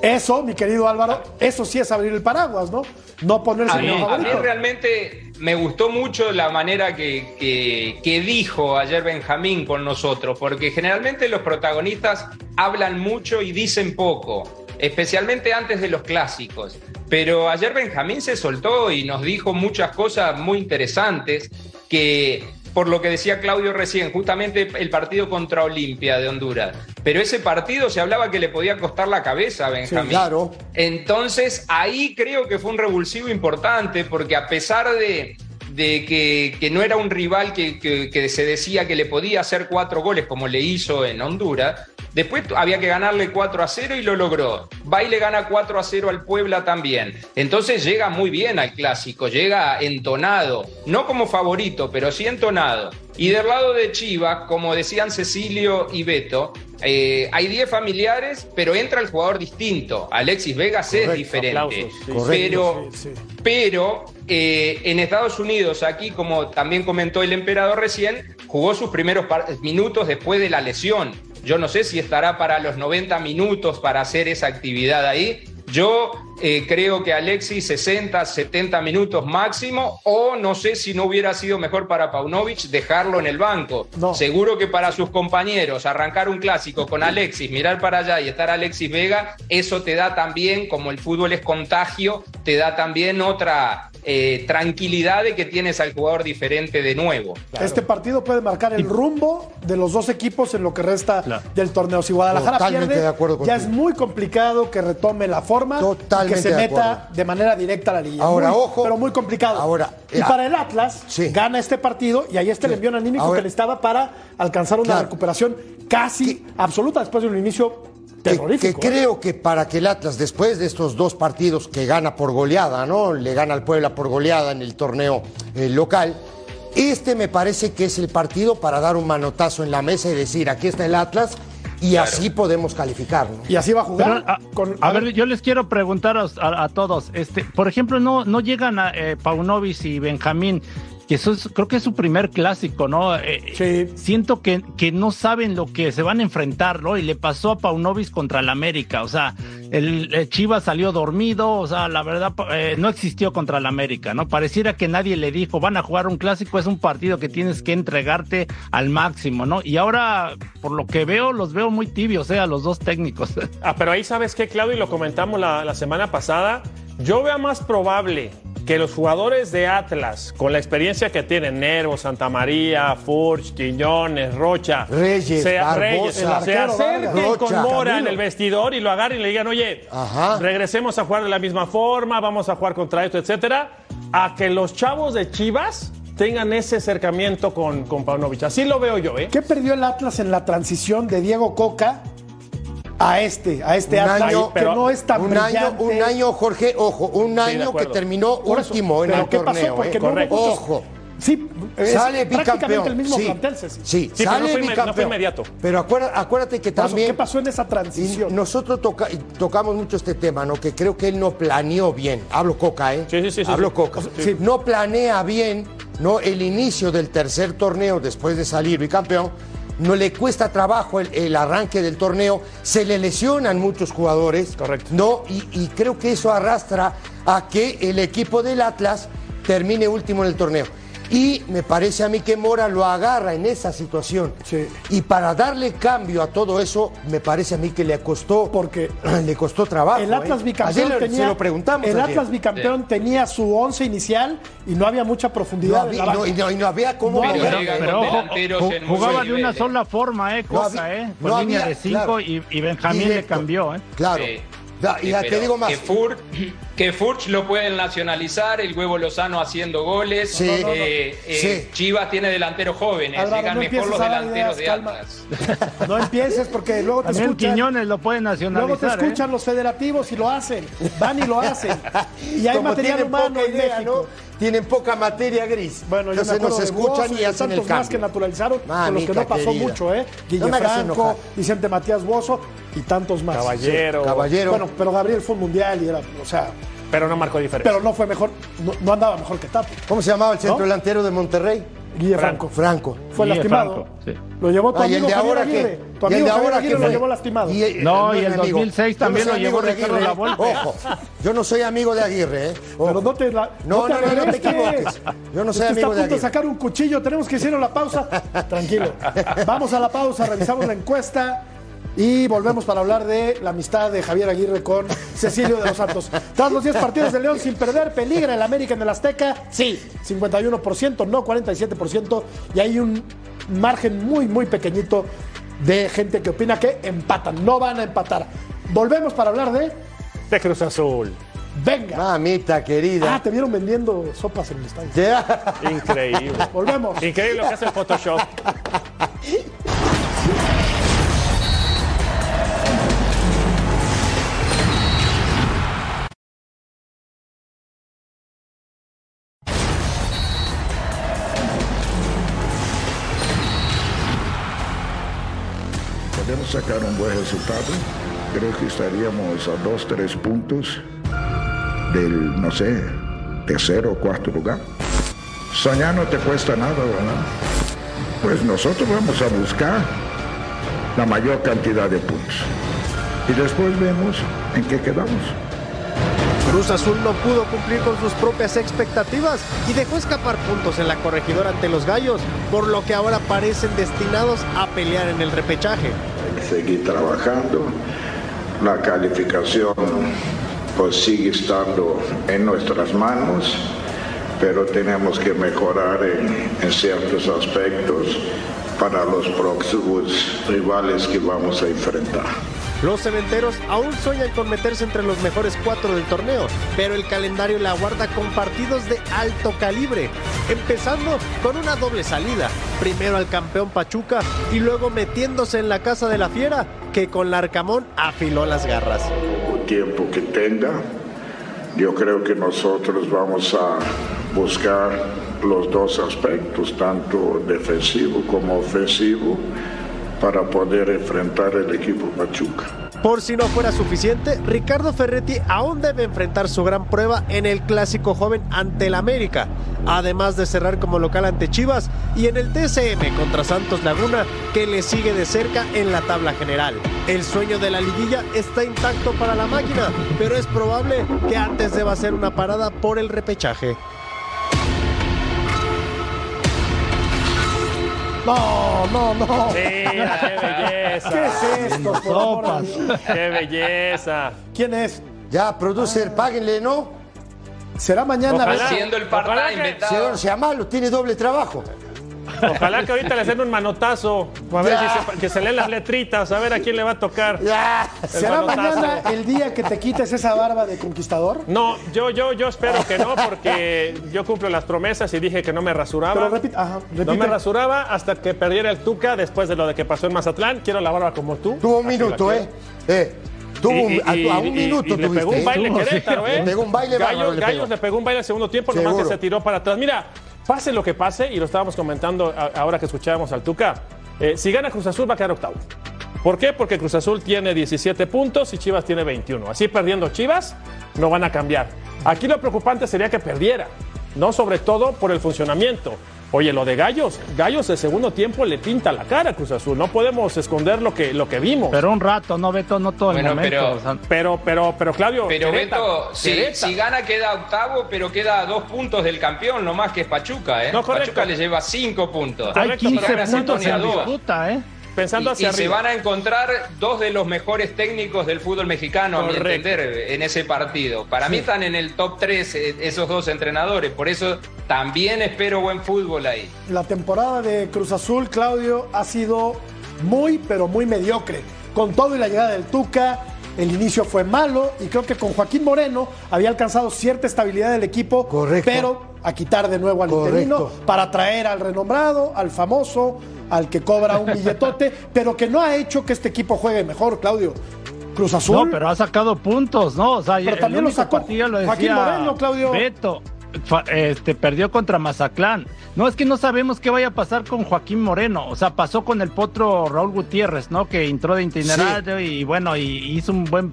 Eso, mi querido Álvaro, eso sí es abrir el paraguas, ¿no? No ponerse a mí, a mí realmente me gustó mucho la manera que, dijo ayer Benjamín con nosotros, porque generalmente los protagonistas hablan mucho y dicen poco, especialmente antes de los clásicos. Pero ayer Benjamín se soltó y nos dijo muchas cosas muy interesantes que por lo que decía Claudio recién, justamente el partido contra Olimpia de Honduras. Pero ese partido se hablaba que le podía costar la cabeza a Benjamín. Sí, claro. Entonces ahí creo que fue un revulsivo importante porque a pesar de, de que, que, no era un rival que, que, que, se decía que le podía hacer cuatro goles como le hizo en Honduras, después había que ganarle 4 a 0 y lo logró. Va y le gana 4 a 0 al Puebla también. Entonces llega muy bien al clásico, llega entonado, no como favorito, pero sí entonado. Y del lado de Chivas, como decían Cecilio y Beto, eh, hay 10 familiares, pero entra el jugador distinto. Alexis Vegas Correcto, es diferente. Sí. Pero, sí, sí. pero eh, en Estados Unidos, aquí como también comentó el emperador recién, jugó sus primeros minutos después de la lesión. Yo no sé si estará para los 90 minutos para hacer esa actividad ahí. Yo eh, creo que Alexis 60, 70 minutos máximo, o no sé si no hubiera sido mejor para Paunovic dejarlo en el banco. No. Seguro que para sus compañeros arrancar un clásico con Alexis, mirar para allá y estar Alexis Vega, eso te da también, como el fútbol es contagio, te da también otra eh, tranquilidad de que tienes al jugador diferente de nuevo. Claro. Este partido puede marcar el rumbo de los dos equipos en lo que resta claro. del torneo. Si Guadalajara Totalmente pierde, de acuerdo ya es muy complicado que retome la forma Totalmente que se de meta acuerdo. de manera directa a la liga. Ahora, muy, ojo. Pero muy complicado. Ahora, y para el Atlas, sí. gana este partido y ahí está el envío anímico Ahora- que le estaba para alcanzar una Claro. recuperación casi absoluta después de un inicio terrorífico. que ¿eh? creo que para que el Atlas, después de estos dos partidos que gana por goleada, ¿no? Le gana al Puebla por goleada en el torneo eh, local. Este me parece que es el partido para dar un manotazo en la mesa y decir, aquí está el Atlas y así podemos calificar. ¿no? Y así va a jugar. Pero, a, con, a ver, yo les quiero preguntar a, a- todos, este, por ejemplo, no, no llegan a eh, Paunovic y Benjamín, que eso es- creo que es su primer clásico, ¿no? Eh, Sí. Siento que, que no saben lo que se van a enfrentar, ¿no? Y le pasó a Paunovic contra el América, o sea, el, el Chivas salió dormido, o sea, la verdad eh, no existió contra el América, ¿no? Pareciera que nadie le dijo, van a jugar un clásico, es un partido que tienes que entregarte al máximo, ¿no? Y ahora, por lo que veo, los veo muy tibios, ¿eh? A los dos técnicos. Ah, pero ahí sabes qué, Claudio, y lo comentamos la, la semana pasada. Yo veo más probable que los jugadores de Atlas, con la experiencia que tienen, Nervo, Santa María, Furch, Quiñones, Rocha, Reyes, se, Barbosa, Reyes, se acerquen con Mora en el vestidor y lo agarren y le digan, oye, Ajá. regresemos a jugar de la misma forma, vamos a jugar contra esto, etcétera, a que los chavos de Chivas tengan ese acercamiento con, con Paunovic. Así lo veo yo, ¿eh? ¿Qué perdió el Atlas en la transición de Diego Coca a este, a este Un año, pero no es tan Un año, un año, Jorge, ojo, un año que terminó Por eso, último en el ¿qué pasó? torneo. Porque ¿eh? no Ojo. Sí, es sale prácticamente bicampeón. el mismo sí, plantel, Ceci. sí, Sí, pero sale no fue no inmediato. Pero acuérdate, acuérdate que eso, también ¿Qué pasó en esa transición? nosotros toca- tocamos mucho este tema, ¿no? Que creo que él no planeó bien. Hablo Coca, ¿eh? Sí, sí, sí, Hablo sí. Coca. Sí. No planea bien, ¿no? El inicio del tercer torneo después de salir bicampeón. No le cuesta trabajo el, el arranque del torneo. Se le lesionan muchos jugadores. Correcto. ¿No? Y, y creo que eso arrastra a que el equipo del Atlas termine último en el torneo. Y me parece a mí que Mora lo agarra en esa situación. Y para darle cambio a todo eso, me parece a mí que le costó. Porque le costó trabajo. El Atlas ¿eh? bicampeón Ayer tenía. se lo preguntamos. El ayer. Atlas bicampeón tenía su once inicial y no había mucha No profundidad. en había, la no, y, no, y no había cómo No, Pero Pero ojo, jugaba de una sola forma, ¿eh? No Cosa, había- ¿eh? no Con línea había, de cinco claro. y, y Benjamín le cambió, ¿eh? Claro. Sí. Ya, y Sí, ya te digo más. Que, Fur- que Furch lo pueden nacionalizar, el huevo Lozano haciendo goles. Sí. Eh, eh, Sí. Chivas tiene delanteros jóvenes, Álvaro, llegan no mejor empieces los delanteros de. Atlas. No empieces porque luego te También escuchan. Quiñones lo pueden Luego te nacionalizar. ¿eh? escuchan los federativos y lo hacen. Van y lo hacen. Y hay Como material tienen humano poca en idea, México. ¿no? Tienen poca materia gris. Bueno, yo me Entonces acuerdo nos escuchan Bozo y hacen el tantos más que naturalizaron, con los que no pasó querida. mucho, ¿eh? Guille No me hagas Franco. Vicente Matías Bozo y tantos más. Caballero. Caballero. Bueno, pero Gabriel fue un mundial y era, o sea, Pero no marcó diferencia. pero no fue mejor, no, no andaba mejor que Tato. ¿Cómo se llamaba el centro ¿No? delantero de Monterrey? Guille Franco. Franco. Fue Guille lastimado. Franco, sí. Lo llevó tu Ah, ¿y el amigo de Javier ahora Aguirre. qué? Tu ¿Y el amigo de ahora Aguirre qué lo llevó lastimado. Y, eh, No, y el mi amigo. 2006 Yo no también soy lo amigo llevó de Ricardo Aguirre. Lavolpe. Ojo, yo no soy amigo de Aguirre, ¿eh? Ojo. Pero no te la, No, no, no, no te equivoques. Yo no soy Usted amigo está a de punto de Aguirre. sacar un cuchillo, tenemos que a la pausa. Tranquilo. Vamos a la pausa, revisamos la encuesta y volvemos para hablar de la amistad de Javier Aguirre con Cecilio de los Santos. Tras los 10 partidos de León sin perder, peligra el América en el Azteca. Sí, 51%, no 47%. Y hay un margen muy, muy pequeñito de gente que opina que empatan. No van a empatar. Volvemos para hablar de. De Cruz Azul. Venga. Mamita querida. Ah, te vieron vendiendo sopas en el estadio. Ya. Increíble. Volvemos. Increíble lo que hace el Photoshop. un buen resultado. Creo que estaríamos a dos, tres puntos del, no sé, tercero o cuarto lugar. Soñar no te cuesta nada, ¿verdad? Pues nosotros vamos a buscar la mayor cantidad de puntos. Y después vemos en qué quedamos. Cruz Azul no pudo cumplir con sus propias expectativas y dejó escapar puntos en la corregidora ante los Gallos, por lo que ahora parecen destinados a pelear en el repechaje. Seguir trabajando. La calificación pues sigue estando en nuestras manos, pero tenemos que mejorar en ciertos aspectos para los próximos rivales que vamos a enfrentar. Los cementeros aún sueñan con meterse entre los mejores cuatro del torneo, pero el calendario la aguarda con partidos de alto calibre, empezando con una doble salida, primero al campeón Pachuca y luego metiéndose en la casa de la fiera, que con Larcamón afiló las garras. Tiempo que tenga, yo creo que nosotros vamos a buscar los dos aspectos, tanto defensivo como ofensivo, para poder enfrentar el equipo Pachuca. Por si no fuera suficiente, Ricardo Ferretti aún debe enfrentar su gran prueba en el clásico joven ante el América, además de cerrar como local ante Chivas y en el TCM contra Santos Laguna, que le sigue de cerca en la tabla general. El sueño de la liguilla está intacto para la máquina, pero es probable que antes deba hacer una parada por el repechaje. No, no, no. Mira, qué belleza. ¿Qué es esto? por? Qué belleza. ¿Quién es? Ya, producer, páguenle, ¿no? Será mañana. Ojalá. Haciendo el part-time. Señor, sea malo, tiene doble trabajo. Ojalá que ahorita le den un manotazo. A ver Ya. si se- que se leen las letritas, a ver a quién le va a tocar. Ya. ¿Será manotazo. mañana el día que te quites esa barba de conquistador? No, yo, yo, yo espero que no, porque yo cumplo las promesas y dije que no me rasuraba. Pero repite, ajá, repite. No me rasuraba hasta que perdiera el Tuca después de lo de que pasó en Mazatlán. Quiero la barba como tú. Tuvo un minuto, ¿eh? Eh, tuvo Y- un, y- a, a un y- minuto y le tuviste. pegó un ¿eh? baile Tuvo, Querétaro. ¿eh? Le pegó un baile le Gallos pegó. le pegó un baile al segundo tiempo, nomás que Seguro. se tiró para atrás. Mira, pase lo que pase, y lo estábamos comentando ahora que escuchábamos al Tuca. eh, si gana Cruz Azul va a quedar octavo. ¿Por qué? Porque Cruz Azul tiene 17 puntos y Chivas tiene 21. Así perdiendo Chivas, no van a cambiar. Aquí lo preocupante sería que perdiera, no sobre todo por el funcionamiento. Oye, lo de Gallos, Gallos el segundo tiempo le pinta la cara a Cruz Azul. No podemos esconder lo que, lo que vimos. Pero un rato, no Beto, no todo el momento. Pero, pero, pero, pero, Claudio. Pero Beto, si, gana queda octavo, pero queda a dos puntos del campeón, no más que es Pachuca, ¿eh? Pachuca le lleva cinco puntos. Hay 15 puntos en disputa, ¿eh? Pensando hacia y, se van a encontrar dos de los mejores técnicos del fútbol mexicano, a mi entender, en ese partido. Para mí están en el top 3 eh, esos dos entrenadores, por eso también espero buen fútbol ahí. La temporada de Cruz Azul, Claudio, ha sido muy, pero muy mediocre. Con todo y la llegada del Tuca, el inicio fue malo y creo que con Joaquín Moreno había alcanzado cierta estabilidad del equipo, Correcto. pero a quitar de nuevo al interino para traer al renombrado, al famoso, al que cobra un billetote, pero que no ha hecho que este equipo juegue mejor, Claudio. Cruz Azul. No, pero ha sacado puntos, ¿no? O sea, pero también lo sacó lo Joaquín Moreno, Claudio. Beto. Este, perdió contra Mazatlán. No, es que no sabemos qué vaya a pasar con Joaquín Moreno. O sea, pasó con el potro Raúl Gutiérrez, ¿no? Que entró de itinerario y bueno, y hizo un buen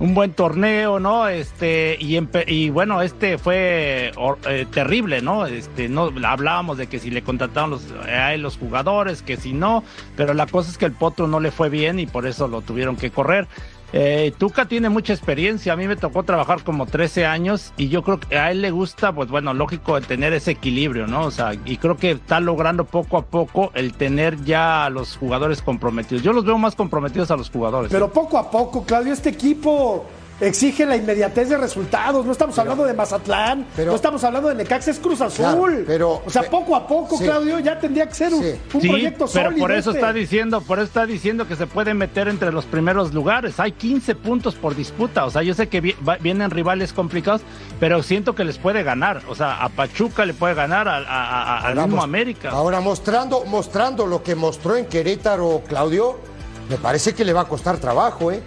un buen torneo, ¿no? Este, y, y bueno, este fue eh, terrible, ¿no? Este, no hablábamos de que si le contrataron los, a él los jugadores, que si no, pero la cosa es que el Potro no le fue bien y por eso lo tuvieron que correr. Eh, Tuca tiene mucha experiencia, a mí me tocó trabajar como 13 años y yo creo que a él le gusta, pues bueno, lógico, tener ese equilibrio, ¿no? O sea, y creo que está logrando poco a poco el tener ya a los jugadores comprometidos. Yo los veo más comprometidos a los jugadores. Pero poco a poco, Claudio, este equipo exige la inmediatez de resultados. No estamos hablando de Mazatlán, no estamos hablando de Necaxa, es Cruz Azul. pero, o sea, poco a poco, Claudio, ya tendría que ser un, proyecto sólido. Pero por eso este. está diciendo, por eso está diciendo que se puede meter entre los primeros lugares. Hay 15 puntos por disputa. O sea, yo sé que vienen rivales complicados, pero siento que les puede ganar. O sea, a Pachuca le puede ganar a, mismo América. Ahora mostrando, mostrando lo que mostró en Querétaro, Claudio, me parece que le va a costar trabajo, ¿eh?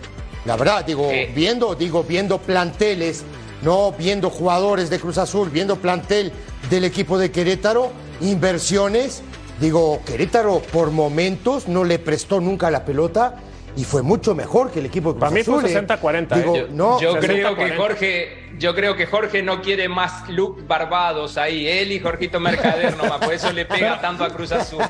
La verdad, digo, viendo, digo, viendo planteles, no viendo jugadores de Cruz Azul, viendo plantel del equipo de Querétaro, inversiones, digo, Querétaro por momentos no le prestó nunca la pelota y fue mucho mejor que el equipo de Cruz Para mí fue 60-40. ¿eh? Yo, yo creo que Jorge yo creo que Jorge no quiere más look barbados ahí. Él y Jorgito Mercader nomás, por eso le pega tanto a Cruz Azul.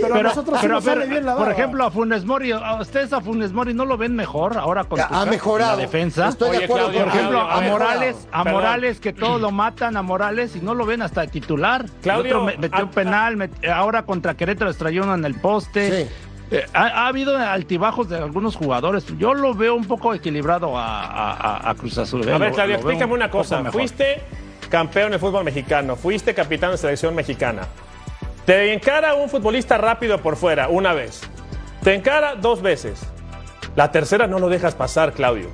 Pero, a nosotros pero, sale bien la Por ejemplo, a Funes Mori, ¿a ustedes a Funes Mori no lo ven mejor ahora con ha mejorado. la defensa? Estoy de acuerdo, por ejemplo, a Morales, a Morales que todos lo matan a Morales y no lo ven hasta titular. Claudio metió un penal, ahora contra Querétaro estrelló uno en el poste. Sí. Eh, ha, habido altibajos de algunos jugadores. Yo lo veo un poco equilibrado a, Cruz Azul. ¿eh? A ver, Claudio, explícame una cosa. Fuiste campeón de fútbol mexicano, fuiste capitán de selección mexicana. Te encara un futbolista rápido por fuera una vez. Te encara dos veces. La tercera no lo dejas pasar, Claudio.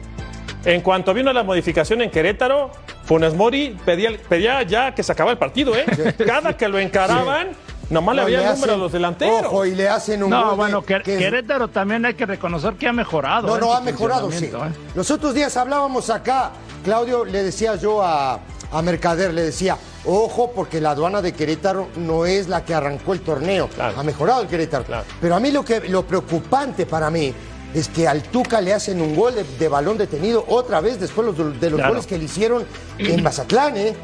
En cuanto vino la modificación en Querétaro, Funes Mori pedía, pedía ya que se acababa el partido, ¿eh? Cada que lo encaraban, Nomás le había el número a los delanteros. Ojo, y le hacen un No, bueno, Querétaro también hay que reconocer que ha mejorado. No, no, ha mejorado, sí. ¿eh? Los otros días hablábamos acá, Claudio, le decía yo a, Mercader, le decía, ojo, porque la aduana de Querétaro no es la que arrancó el torneo. Ha mejorado el Querétaro. Pero a mí lo, que, lo preocupante para mí es que al Tuca le hacen un gol de, balón detenido otra vez después de los goles que le hicieron en Mazatlán, ¿eh?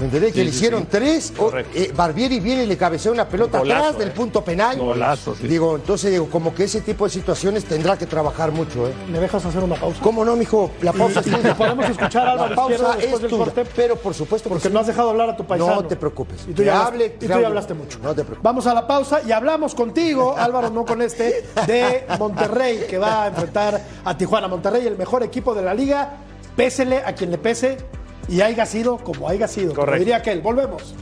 ¿Me entendés? que le hicieron tres. Eh, Barbieri viene y le cabecea una pelota atrás del eh. punto penal. Golazo, Digo, entonces digo, como que ese tipo de situaciones tendrá que trabajar mucho, ¿eh? ¿Me dejas hacer una pausa? ¿Cómo no, mijo? La pausa sí, Podemos escuchar a La pausa es tu, pero por supuesto Porque no has dejado hablar a tu paisano. No te preocupes. Y tú, ya, hable, y tú ya hablaste mucho. No te preocupes. Vamos a la pausa y hablamos contigo, Álvaro, no con este, de Monterrey, que va a enfrentar a Tijuana. Monterrey, el mejor equipo de la liga. Pésele a quien le pese y haya sido como haya sido. Correcto. Como diría aquel. Volvemos.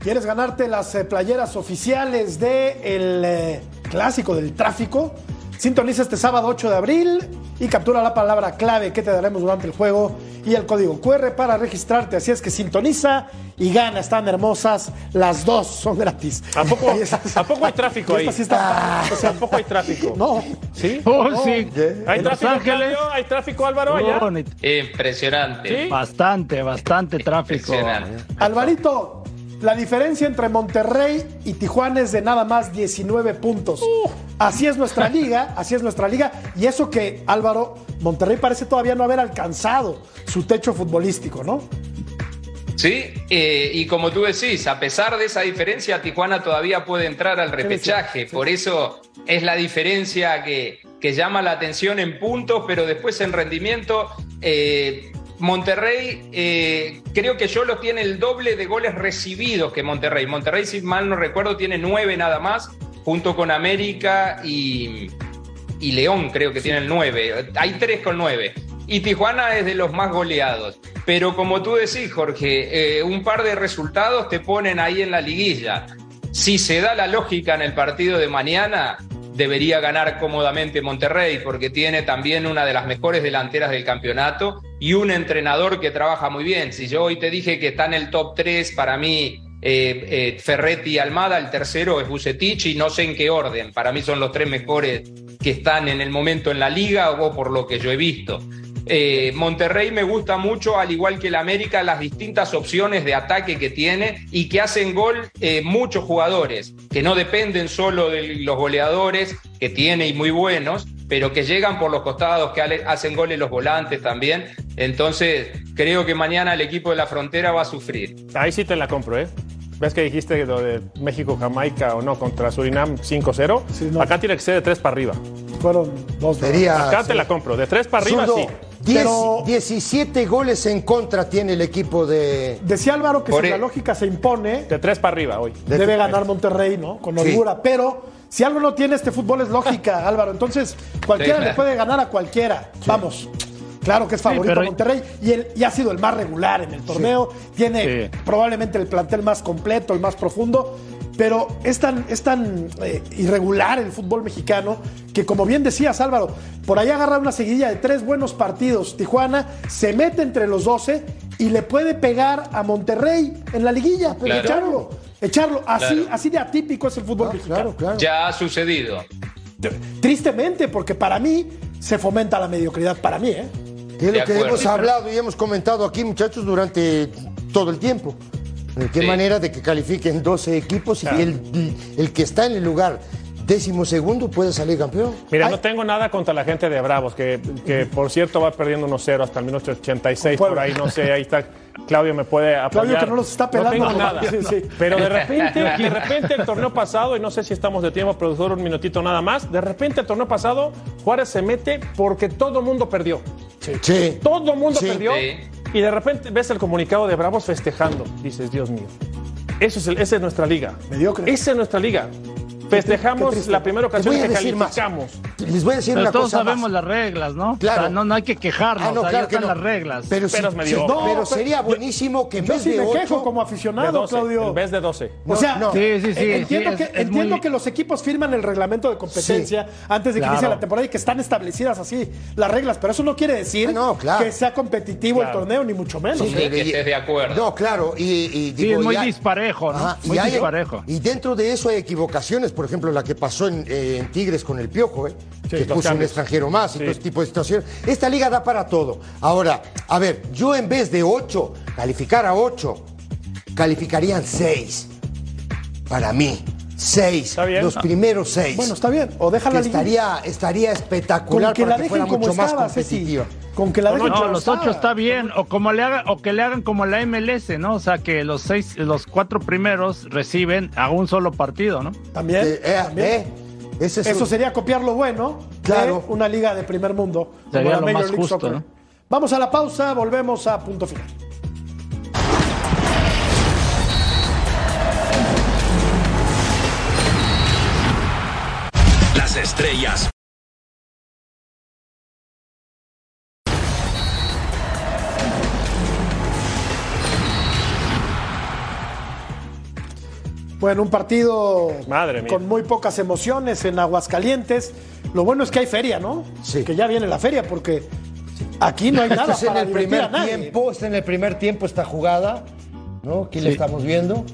¿Quieres ganarte las eh, playeras oficiales del de eh, clásico del tráfico? Sintoniza este sábado 8 de abril y captura la palabra clave que te daremos durante el juego y el código QR para registrarte. Así es que sintoniza y gana. Están hermosas. Las dos son gratis. ¿A poco, ¿a poco hay tráfico ahí? Ah. ¿A poco hay tráfico? No. ¿Sí? Oh, sí. ¿Hay tráfico, ¿Hay tráfico, Álvaro, allá? Impresionante. Bastante, bastante tráfico. Alvarito, La diferencia entre Monterrey y Tijuana es de nada más 19 puntos. Así es nuestra liga, así es nuestra liga. Y eso que, Álvaro, Monterrey parece todavía no haber alcanzado su techo futbolístico, ¿no? Sí, eh, y como tú decís, a pesar de esa diferencia, Tijuana todavía puede entrar al repechaje. Por eso es la diferencia que, que llama la atención en puntos, pero después en rendimiento. Eh, Monterrey, eh, creo que Yolo tiene el doble de goles recibidos que Monterrey. Monterrey, si mal no recuerdo, tiene nueve nada más, junto con América y, y León, creo que tienen nueve. Hay tres con nueve. Y Tijuana es de los más goleados. Pero como tú decís, Jorge, eh, un par de resultados te ponen ahí en la liguilla. Si se da la lógica en el partido de mañana, debería ganar cómodamente Monterrey porque tiene también una de las mejores delanteras del campeonato y un entrenador que trabaja muy bien. Si yo hoy te dije que está en el top 3, para mí eh, eh, Ferretti y Almada, el tercero es Bucetich y no sé en qué orden. Para mí son los tres mejores que están en el momento en la liga o por lo que yo he visto. Eh, Monterrey me gusta mucho, al igual que el América, las distintas opciones de ataque que tiene y que hacen gol eh, muchos jugadores, que no dependen solo de los goleadores que tiene y muy buenos, pero que llegan por los costados, que hacen goles los volantes también. Entonces, creo que mañana el equipo de la frontera va a sufrir. Ahí sí te la compro, ¿eh? ¿Ves que dijiste lo de México-Jamaica o no contra Surinam 5-0? Acá tiene que ser de 3 para arriba. Fueron dos. Acá te la compro. De 3 para arriba, sí. 17 goles en contra tiene el equipo de. Decía Álvaro que si la lógica se impone. De 3 para arriba hoy. Debe ganar Monterrey, ¿no? Con holgura. Pero si algo no tiene este fútbol es lógica, Álvaro. Entonces, cualquiera le puede ganar a cualquiera. Vamos. Claro que es favorito Monterrey y, y, ha sido el más regular en el torneo. Tiene probablemente el plantel más completo, el más profundo. Pero es tan, es tan eh, irregular el fútbol mexicano que, como bien decías, Álvaro, por ahí agarra una seguidilla de tres buenos partidos. Tijuana se mete entre los 12 y le puede pegar a Monterrey en la liguilla. Pero echarlo, echarlo. Así, así de atípico es el fútbol ah, mexicano. Ya ha sucedido. Tristemente, porque para mí se fomenta la mediocridad. Para mí, ¿eh? es lo que hemos hablado y hemos comentado aquí, muchachos, durante todo el tiempo. ¿De qué manera de que califiquen 12 equipos y el, el que está en el lugar décimo segundo puede salir campeón. Mira, no tengo nada contra la gente de Bravos, que, que por cierto va perdiendo 1-0 hasta el minuto 86, por ahí, no sé, ahí está. Claudio me puede apoyar. Claudio que no los está pelando. No tengo nada. Pero de repente, de repente el torneo pasado, y no sé si estamos de tiempo, productor, un minutito nada más, de repente el torneo pasado, Juárez se mete porque todo el mundo perdió. Sí. Todo el mundo perdió. Y de repente ves el comunicado de Bravos festejando. Dices, Dios mío. Eso es esa es nuestra liga. Mediocre. Esa es nuestra liga. Festejamos la primera ocasión que calificamos. Les voy a decir pero una todos sabemos las reglas, ¿no? Claro. no, no hay que quejarnos. Ah, no, claro que las reglas. Pero, pero sería buenísimo que en vez de me quejo como aficionado, Claudio. En vez de 12. o sea, sí, sí, sí, entiendo, que, entiendo que los equipos firman el reglamento de competencia antes de que inicie la temporada y que están establecidas así las reglas, pero eso no quiere decir ah, que sea competitivo el torneo, ni mucho menos. Sí, que estés de acuerdo. No, claro. Y, sí, es muy disparejo, ¿no? muy disparejo. Y dentro de eso hay equivocaciones, por ejemplo, la que pasó en, eh, Tigres con el Piojo, ¿eh? que puso un extranjero más y todo este tipo de situaciones. Esta liga da para todo. Ahora, a ver, yo en vez de 8, calificar a 8, calificarían 6. Para mí. 6. Los primeros 6. Bueno, está bien. O déjala estaría, estaría espectacular que para que fuera mucho más competitiva. Con que la no, no los ocho está bien, o como le hagan, o que le hagan como la MLS, ¿no? O sea que los seis, los cuatro primeros reciben a un solo partido, ¿no? También. Eh, eh, eh, Eso sería copiar lo bueno. Claro. una liga de primer mundo. Sería lo más justo, ¿no? Vamos a la pausa, volvemos a punto final. Estrellas Bueno, un partido con muy pocas emociones en Aguascalientes. Lo bueno es que hay feria, ¿no? Sí. Que ya viene la feria, porque aquí no hay nada. en el primer tiempo, está en el primer tiempo esta jugada, ¿no? Aquí le estamos viendo.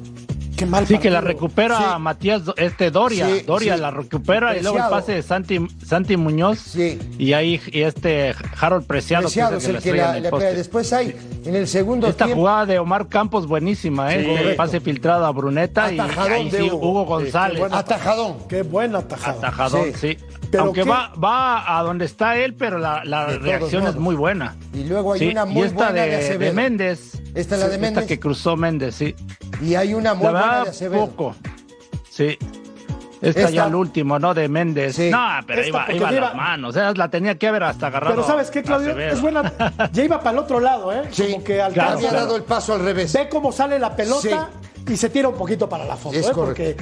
Qué mal sí, que la recupera Matías, este Doria. Doria la recupera y luego el pase de Santi, Santi Muñoz. Sí. Y ahí y este Harold Preciado. Preciado es el que, la, le pega. Después hay en el segundo Esta jugada de Omar Campos buenísima, ¿eh? El pase filtrado a Bruneta y, ahí sí, Hugo, González. Qué atajadón. Qué buen atajadón. Atajadón, sí. Aunque va, va a donde está él, pero la, la reacción es muy buena. Y luego hay una muy y esta buena de, de, Méndez. Esta es la de Méndez. Esta que cruzó Méndez, sí. Y hay una muy buena de Acevedo. poco. Sí. Esta, esta, ya el último, ¿no? De Méndez. Sí. No, pero esta iba, iba a las manos. O sea, la tenía que haber hasta agarrado. Pero ¿sabes qué, Claudio? Es buena. Ya iba para el otro lado, ¿eh? Sí. Como que. Había dado el paso al revés. Ve cómo sale la pelota sí. y se tira un poquito para la foto, es ¿eh? Porque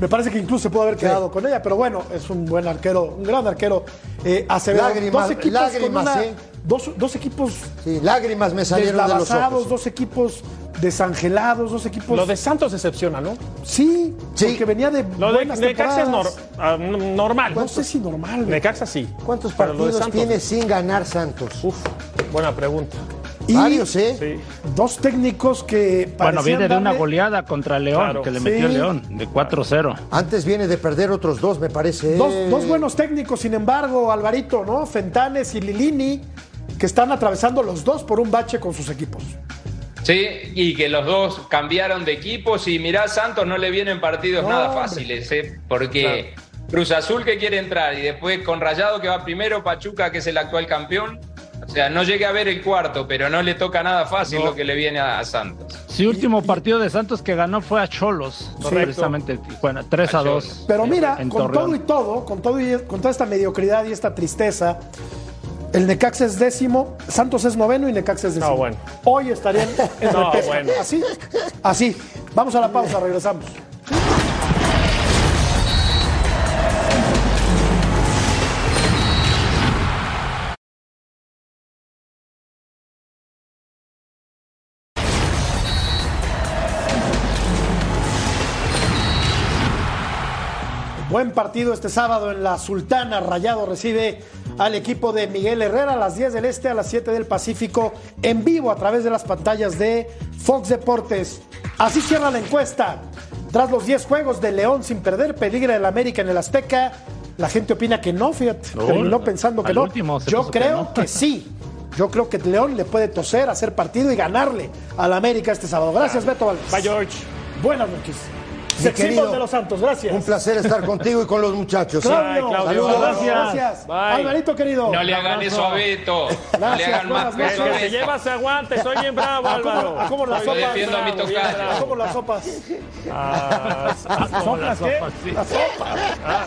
me parece que incluso se pudo haber quedado con ella, pero bueno, es un buen arquero, un gran arquero. Eh, Acevedo. Lágrimas, lágrimas, una, ¿eh? Dos, dos, equipos. Sí, lágrimas me salieron de los ojos. Dos equipos desangelados, dos equipos. Lo de Santos decepciona, ¿no? Sí, sí. porque venía de. Lo de Necaxa es nor, uh, normal. No sé si normal. Necaxa sí. ¿Cuántos partidos tiene sin ganar Santos? Uf, buena pregunta. Y Varios, ¿eh? Sí. Dos técnicos que. Bueno, viene de una goleada contra León, claro. que le metió sí. León, de 4-0. Antes viene de perder otros dos, me parece. Dos, dos, buenos técnicos, sin embargo, Alvarito, ¿no? Fentanes y Lilini, que están atravesando los dos por un bache con sus equipos. Sí, y que los dos cambiaron de equipos y mirá, Santos no le vienen partidos no, nada fáciles, ¿eh? porque claro. Cruz Azul que quiere entrar y después con Rayado que va primero, Pachuca que es el actual campeón. O sea, no llegué a ver el cuarto, pero no le toca nada fácil no. lo que le viene a, Santos. Sí, último partido de Santos que ganó fue a Cholos, sí, precisamente, bueno, 3 a, a 2. Pero mira, con Torreón. todo y todo, con todo y con toda esta mediocridad y esta tristeza, el Necaxa es décimo, Santos es noveno y Necaxa es décimo. No, bueno. Hoy estarían en no, bueno. Así, así. Vamos a la pausa, regresamos. Buen partido este sábado en la Sultana. Rayado recibe al equipo de Miguel Herrera a las 10 del Este, a las 7 del Pacífico, en vivo a través de las pantallas de Fox Deportes. Así cierra la encuesta. Tras los 10 juegos de León sin perder, peligra el América en el Azteca. La gente opina que no, fíjate. No, terminó pensando que no. Yo creo que, no. que sí. Yo creo que León le puede toser, hacer partido y ganarle al América este sábado. Gracias, Beto Valdés. Bye, George. Buenas noches. Querido, de los Santos, gracias. Un placer estar contigo y con los muchachos. Claudio, Claudio. Saludos. Gracias. gracias. Alvarito, querido. No le hagan eso a Beto. Gracias, no le hagan más que eso Se lleva, se aguante. Soy bien bravo, Álvaro. ¿A cómo las Yo sopas? defiendo a mi tocayo. ¿A cómo las sopas? Ah, ¿Sopas qué? Las sopas. Ah.